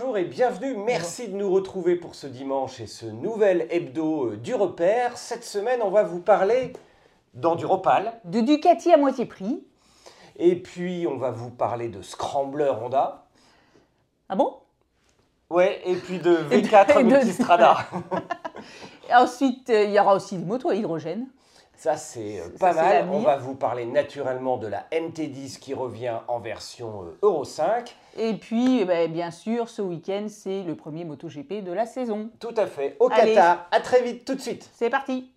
Bonjour et bienvenue, merci de nous retrouver pour ce dimanche et ce nouvel hebdo euh, du repère. Cette semaine, on va vous parler d'Enduropal. De Ducati à moitié prix. Et puis, on va vous parler de Scrambler Honda. Ah bon? Ouais, et puis de V4 Et de- Multistrada. Ensuite, euh, il y aura aussi des motos à hydrogène. Ça, c'est euh, Ça, pas mal. On va vous parler naturellement de la MT10 qui revient en version euh, Euro 5. Et puis, eh ben, bien sûr, ce week-end, c'est le premier MotoGP de la saison. Tout à fait, au. Qatar. À très vite, tout de suite. C'est parti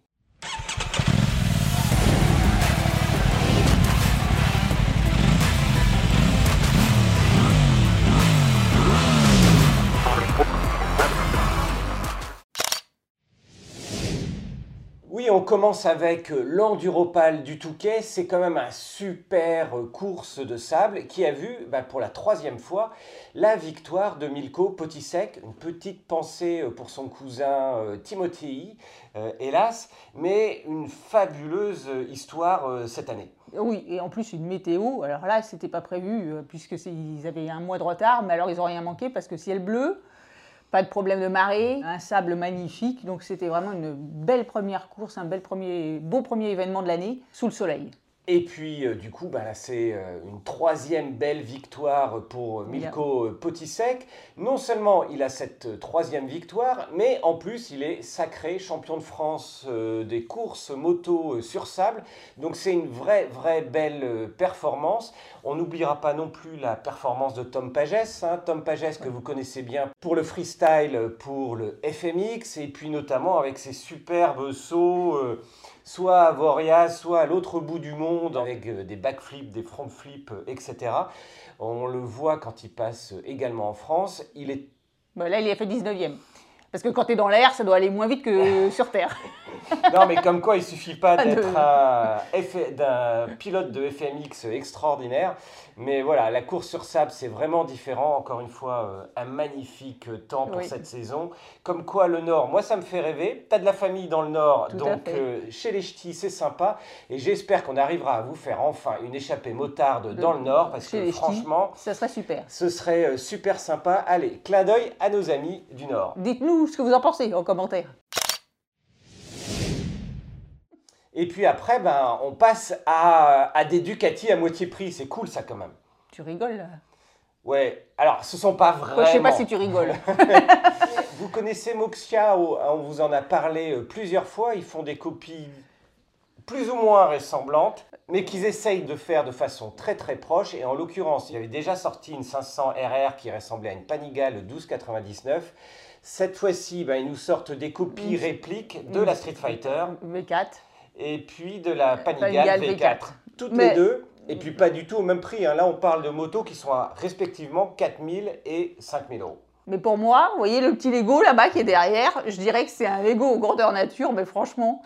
Oui, on commence avec euh, l'Enduropal du Touquet. C'est quand même un super euh, course de sable qui a vu, bah, pour la troisième fois, la victoire de Milko Potisek. Une petite pensée euh, pour son cousin euh, hélas, mais une fabuleuse histoire cette année. Oui, et en plus, une météo. Alors là, c'était pas prévu, puisque ils avaient un mois de retard, mais alors ils n'ont rien manqué parce que ciel bleu, pas de problème de marée, un sable magnifique. Donc c'était vraiment une belle première course, un bel premier, beau premier événement de l'année sous le soleil. Et puis, euh, du coup, bah, là, c'est euh, une troisième belle victoire pour euh, Milko euh, Potisek. Non seulement il a cette euh, troisième victoire, mais en plus, il est sacré champion de France des courses moto sur sable. Donc, c'est une vraie, vraie belle performance. On n'oubliera pas non plus la performance de Tom Pages. hein. Tom Pages, que vous connaissez bien pour le freestyle, pour le FMX, et puis notamment avec ses superbes sauts. Soit à Voria, soit à l'autre bout du monde, avec euh, des backflips, des front flips, euh, etc. On le voit quand il passe euh, également en France. Il est là, il a fait 19e. Parce que quand tu es dans l'air, ça doit aller moins vite que sur Terre. non, mais comme quoi, il suffit pas d'être un, d'un pilote de FMX extraordinaire. Mais voilà, la course sur sable, c'est vraiment différent. Encore une fois, euh, un magnifique temps pour Oui. cette saison. Comme quoi, le Nord, moi, ça me fait rêver. T'as de la famille dans le Nord, Tout donc euh, chez les ch'tis, c'est sympa. Et j'espère qu'on arrivera à vous faire enfin une échappée motarde dans le Nord, parce que les ch'tis. franchement, Ça serait super. ce serait euh, super sympa. Allez, clin d'œil à nos amis du Nord. Dites-nous ce que vous en pensez en commentaire. Et puis après, ben, on passe à, à des Ducati à moitié prix. C'est cool ça quand même. Tu rigoles là Ouais, alors ce sont pas vraiment. Moi, Je sais pas si tu rigoles. Vous connaissez Moxia, on on vous en a parlé euh, plusieurs fois. Ils font des copies plus ou moins ressemblantes, mais qu'ils essayent de faire de façon très très proche. Et en l'occurrence, il y avait déjà sorti une 500 RR qui ressemblait à une Panigale 1299. Cette fois-ci, ben, ils nous sortent des copies Une- répliques de une- la Street Fighter V4. et puis de la Panigale, Panigale V4. V4. Toutes Mais- les deux. Et puis pas du tout au même prix. hein. Là, on parle de motos qui sont à respectivement 4000 et 5000 euros. Mais pour moi, vous voyez le petit Lego là-bas qui est derrière, je dirais que c'est un Lego grandeur nature, mais franchement,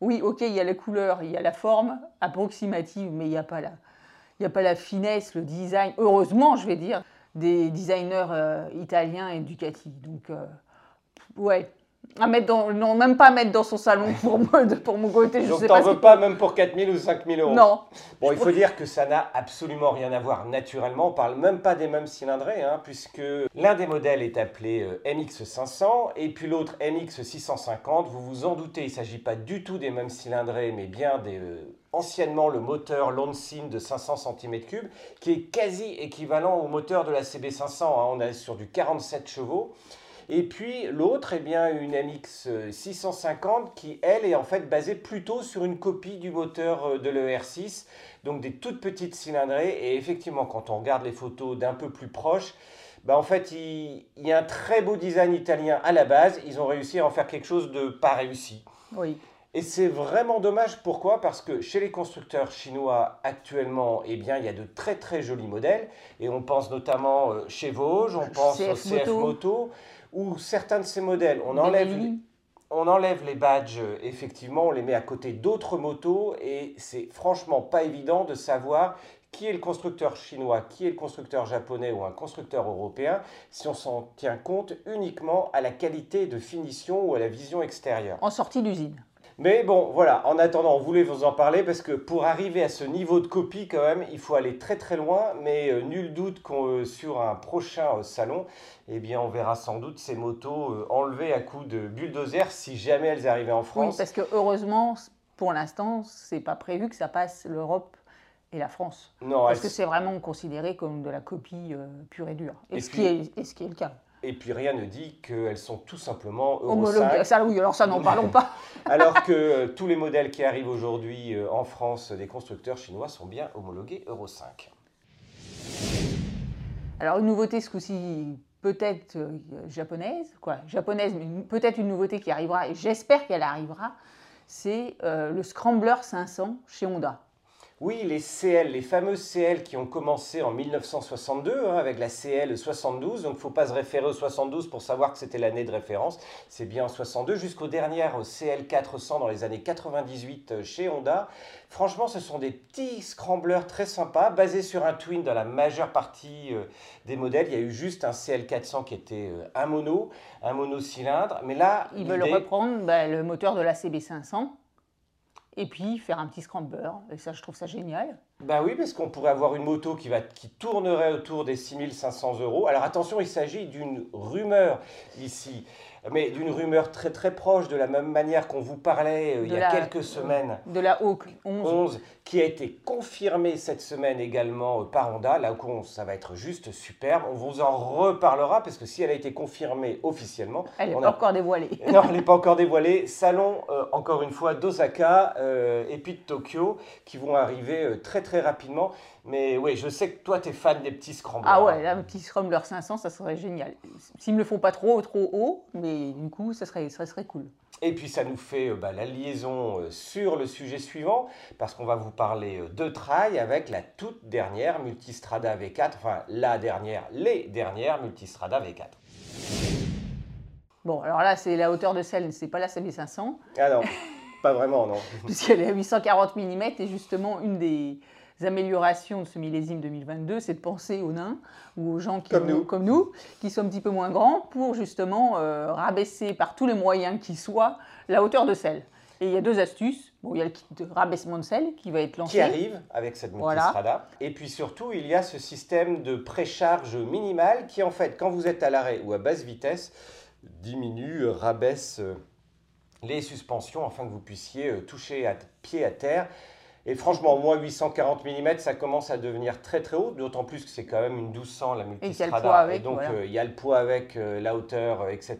oui, ok, il y a la couleur, il y a la forme approximative, mais il n'y a pas la, il y a pas la finesse, le design, heureusement, je vais dire, des designers euh, italiens et Ducati. Donc, euh, ouais, à mettre dans, non, même pas mettre dans son salon pour, moi, de- pour mon côté, je Donc sais t'en pas. veux pas même pour 4000 ou 5000 euros Non, Bon, il faut dire que ça n'a absolument rien à voir naturellement. On parle même pas des mêmes cylindrés, hein, puisque l'un des modèles est appelé euh, MX500 et puis l'autre MX650. Vous vous en doutez, il ne s'agit pas du tout des mêmes cylindrés, mais bien des, euh, anciennement le moteur Lonsin de 500 cm3, qui est quasi équivalent au moteur de la CB500. hein. On est sur du 47 chevaux. Et puis l'autre, eh bien, une MX 650 qui, elle, est en fait basée plutôt sur une copie du moteur euh, de l'ER6, donc des toutes petites cylindrées. Et effectivement, quand on regarde les photos d'un peu plus proche, bah, en fait, il, il y a un très beau design italien à la base. Ils ont réussi à en faire quelque chose de pas réussi. oui. Et c'est vraiment dommage. Pourquoi? Parce que chez les constructeurs chinois actuellement, eh bien, il y a de très très jolis modèles. Et on pense notamment euh, chez Vosges, on pense CF au CF Moto. Moto, où certains de ces modèles, on enlève, Benelli. on enlève les badges, euh, effectivement, on les met à côté d'autres motos. Et c'est franchement pas évident de savoir qui est le constructeur chinois, qui est le constructeur japonais ou un constructeur européen, si on s'en tient compte uniquement à la qualité de finition ou à la vision extérieure. en sortie d'usine. Mais bon, voilà, en attendant, on voulait vous en parler parce que pour arriver à ce niveau de copie, quand même, il faut aller très très loin. Mais euh, nul doute qu'on euh, sur un prochain euh, salon, eh bien, on verra sans doute ces motos enlevées à coups de bulldozer si jamais elles arrivaient en Oui, France. parce que heureusement, pour l'instant, c'est pas prévu que ça passe l'Europe et la France. non, Parce que c'est vraiment considéré comme de la copie euh, pure et dure. Et, Et ce qui est, et ce qui est le cas. Et puis rien ne dit qu'elles sont tout simplement Euro Homologué. 5. Ça, oui, alors ça, n'en parlons pas. Alors que euh, tous les modèles qui arrivent aujourd'hui euh, en France des constructeurs chinois sont bien homologués Euro 5. Alors, une nouveauté ce coup-ci, peut-être euh, japonaise, quoi, japonaise, mais peut-être une nouveauté qui arrivera, et j'espère qu'elle arrivera, c'est le Scrambler 500 chez Honda. Oui, les CL, les fameuses CL qui ont commencé en 1962 hein, avec la CL 72, donc il ne faut pas se référer au 72 pour savoir que c'était l'année de référence, c'est bien en 62, jusqu'aux dernières CL 400 dans les années 98 euh, chez Honda. Franchement, ce sont des petits scramblers très sympas, basés sur un twin dans la majeure partie euh, des modèles. Il y a eu juste un CL 400 qui était euh, un mono, un monocylindre, mais là, Ils veulent reprendre bah, le moteur de la CB500 et puis faire un petit scrambler. Et ça, je trouve ça génial. Bah oui, parce qu'on pourrait avoir une moto qui, va, qui tournerait autour des 6500 euros. Alors attention, il s'agit d'une rumeur ici, mais d'une rumeur très très proche, de la même manière qu'on vous parlait euh, il y a la- quelques semaines. De la Hawk 11. 11, qui a été confirmée cette semaine également euh, par Honda. La Hawk 11, ça va être juste superbe. On vous en reparlera parce que si elle a été confirmée officiellement, Elle n'est pas a encore dévoilée. non, elle n'est pas encore dévoilée. Salon, euh, encore une fois, d'Osaka et puis de Tokyo, qui vont arriver très très rapidement. Mais oui, je sais que toi, tu es fan des petits scramblers. Ah ouais, là, un petit Scrambler 500, ça serait génial. S'ils me le font pas trop, trop haut, mais du coup, ça serait, ça serait cool. Et puis ça nous fait euh, bah, la liaison euh, sur le sujet suivant, parce qu'on va vous parler euh, de trail avec la toute dernière Multistrada V4, enfin la dernière, les dernières Multistrada V4. Bon, alors là, c'est la hauteur de selle, c'est pas la CB500, Ah non, pas vraiment, non. puisqu'elle est à 840 mm, et justement, une des améliorations de ce millésime 2022, c'est de penser aux nains ou aux gens qui Comme ont- nous. comme nous, qui sont un petit peu moins grands, pour justement euh, rabaisser par tous les moyens qui soient la hauteur de selle. Et il y a deux astuces. Bon, il y a le kit de rabaissement de selle qui va être lancé. qui arrive avec cette Voilà. multistrada. Et puis surtout, il y a ce système de précharge minimale qui, en fait, quand vous êtes à l'arrêt ou à basse vitesse, diminue, euh, rabaisse euh, les suspensions afin que vous puissiez toucher à pied à terre. Et franchement, moi, 840 mm, ça commence à devenir très très haut, d'autant plus que c'est quand même une 1200 la multistrada. poids avec, donc, voilà. euh, il y a le poids avec, euh, la hauteur, euh, etc.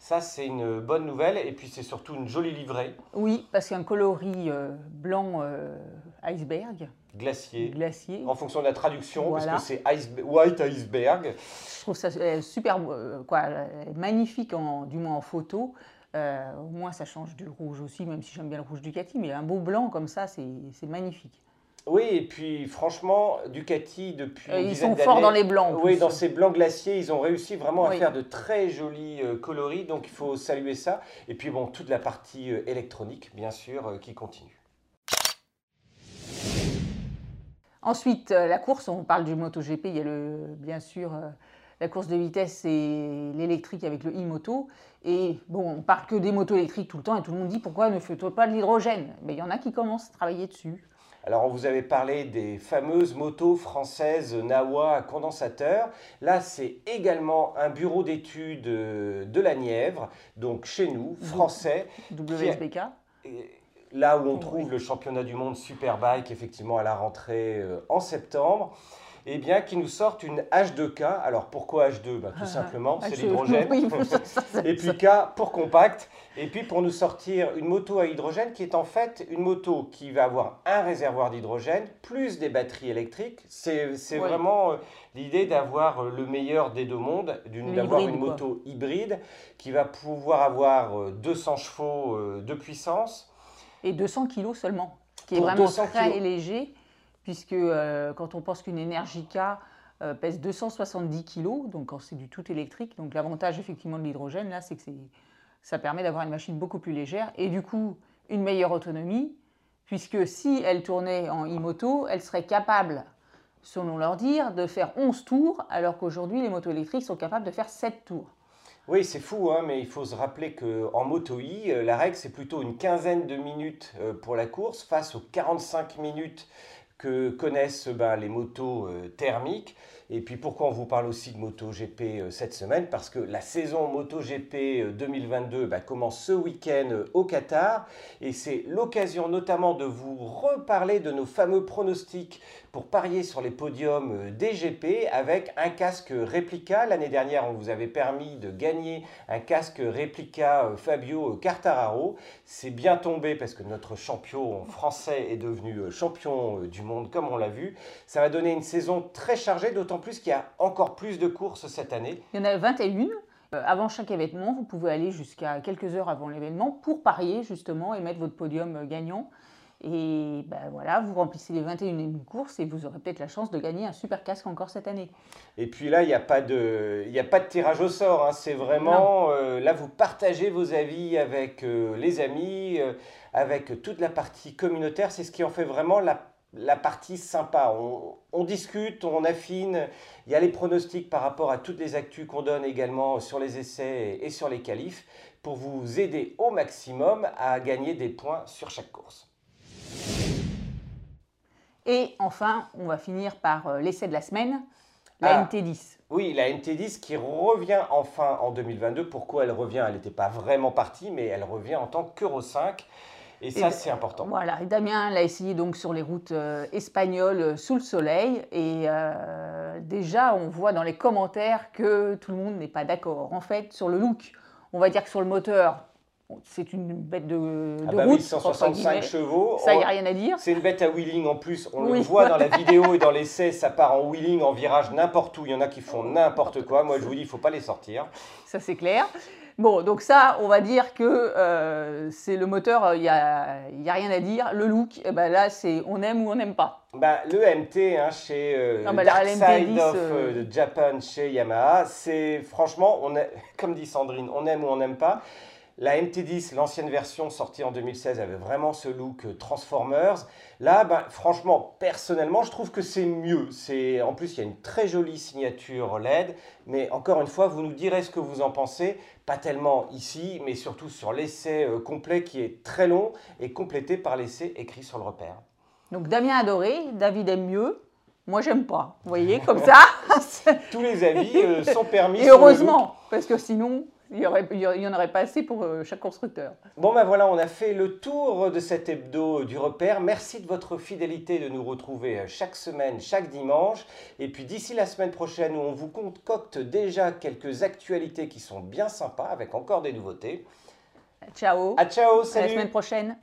Ça, c'est une bonne nouvelle. Et puis, c'est surtout une jolie livrée, Oui, parce qu'un coloris blanc iceberg, glacier. glacier, En fonction de la traduction, Voilà. parce que c'est ice- White Iceberg. je trouve ça super, quoi, magnifique, en, du moins en photo. Euh, au moins, ça change du rouge aussi, même si j'aime bien le rouge Ducati, mais un beau blanc comme ça, c'est magnifique. Oui, et puis franchement, Ducati, depuis Euh, une ils sont forts dans les blancs. Oui, dans ces blancs glaciers, ils ont réussi vraiment à Oui. faire de très jolis euh, coloris, donc il faut saluer ça. Et puis bon, toute la partie euh, électronique, bien sûr, qui continue. Ensuite, la course, on parle du MotoGP, il y a le, bien sûr la course de vitesse et l'électrique avec le e-moto. Et bon, on parle que des motos électriques tout le temps et tout le monde dit pourquoi ne fait-on pas de l'hydrogène? Mais il y en a qui commencent à travailler dessus. Alors, on vous avait parlé des fameuses motos françaises Nawa à condensateur. Là, c'est également un bureau d'études euh, de la Nièvre, donc chez nous, français. WSBK. Là où on Oui. trouve le championnat du monde Superbike, effectivement, à la rentrée euh, en septembre, eh bien, qui nous sortent une H2K. Alors, pourquoi H2 Bah, Tout Ah, simplement, c'est l'hydrogène. Et puis. K pour compact. Et puis pour nous sortir une moto à hydrogène qui est en fait une moto qui va avoir un réservoir d'hydrogène plus des batteries électriques. C'est vraiment euh, l'idée d'avoir euh, le meilleur des deux mondes, d'avoir une quoi. moto hybride qui va pouvoir avoir euh, 200 chevaux euh, de puissance. Et 200 kilos seulement, qui est vraiment 200 très kilos. léger, puisque euh, quand on pense qu'une Energica euh, pèse 270 kilos, donc quand c'est du tout électrique, donc l'avantage effectivement de l'hydrogène, là, c'est que ça permet d'avoir une machine beaucoup plus légère et du coup une meilleure autonomie, puisque si elle tournait en e-moto, elle serait capable, selon leur dire, de faire 11 tours, alors qu'aujourd'hui les motos électriques sont capables de faire 7 tours. Oui, c'est fou, hein, mais il faut se rappeler qu'en moto I, euh, la règle, c'est plutôt une quinzaine de minutes euh, pour la course face aux 45 minutes que connaissent ben, les motos euh, thermiques. Et puis pourquoi on vous parle aussi de MotoGP euh, cette semaine? Parce que la saison MotoGP 2022 ben, commence ce week-end euh, au Qatar. Et c'est l'occasion notamment de vous reparler de nos fameux pronostics pour parier sur les podiums des GP avec un casque réplica. L'année dernière, on vous avait permis de gagner un casque réplica Fabio Quartararo. C'est bien tombé parce que notre champion français est devenu champion du monde comme on l'a vu. Ça va donner une saison très chargée, d'autant plus qu'il y a encore plus de courses cette année. Il y en a 21. Euh, avant chaque événement, vous pouvez aller jusqu'à quelques heures avant l'événement pour parier justement et mettre votre podium euh, gagnant. Et ben voilà, vous remplissez les 21 courses et vous aurez peut-être la chance de gagner un super casque encore cette année. Et puis là, il n'y a, pas de, a pas de tirage au sort. Hein. C'est vraiment, euh, là, vous partagez vos avis avec les amis, avec toute la partie communautaire. C'est ce qui en fait vraiment la la partie sympa. On, discute, on affine. Il y a les pronostics par rapport à toutes les actus qu'on donne également sur les essais et sur les qualifs pour vous aider au maximum à gagner des points sur chaque course. Et enfin, on va finir par euh, l'essai de la semaine, la ah. NT10. Oui, la NT10 qui revient enfin en 2022. Pourquoi elle revient? Elle n'était pas vraiment partie, mais elle revient en tant qu'Euro 5. Et ça, c'est important. Voilà, et Damien l'a essayé donc sur les routes euh, espagnoles euh, sous le soleil. Et euh, déjà, on voit dans les commentaires que tout le monde n'est pas d'accord. En fait, sur le look, on va dire que sur le moteur, c'est une bête de, ah bah route. Oui, 165 chevaux. Ça, il n'y a rien à dire. C'est une bête à wheeling en plus. On le voit dans la vidéo et dans l'essai, ça part en wheeling, en virage, n'importe où. Il y en a qui font n'importe quoi. Moi, je vous dis, il ne faut pas les sortir. Ça, c'est clair. Bon, donc ça, on va dire que euh, c'est le moteur, il n'y a, y a, rien à dire. Le look, eh ben là, c'est on aime ou on n'aime pas. Bah, le MT hein, chez euh, bah, Dark Side of euh, Japan chez Yamaha, c'est franchement, on comme dit Sandrine, on aime ou on n'aime pas. La MT10, l'ancienne version sortie en 2016, avait vraiment ce look Transformers. Là, ben, franchement, personnellement, je trouve que c'est mieux. C'est En plus, il y a une très jolie signature LED. Mais encore une fois, vous nous direz ce que vous en pensez. Pas tellement ici, mais surtout sur l'essai euh, complet qui est très long et complété par l'essai écrit sur le repère. Donc Damien a adoré, David aime mieux. Moi, j'aime pas. Vous voyez, comme ça. Tous les avis euh, sont permis. Et heureusement, parce que sinon, il n'y en aurait pas assez pour euh, chaque constructeur. Bon ben voilà, on a fait le tour de cet hebdo du repère. Merci de votre fidélité de nous retrouver euh, chaque semaine, chaque dimanche. Et puis d'ici la semaine prochaine, où on vous concocte déjà quelques actualités qui sont bien sympas, avec encore des nouveautés. Ciao. À ciao, salut. À la semaine prochaine.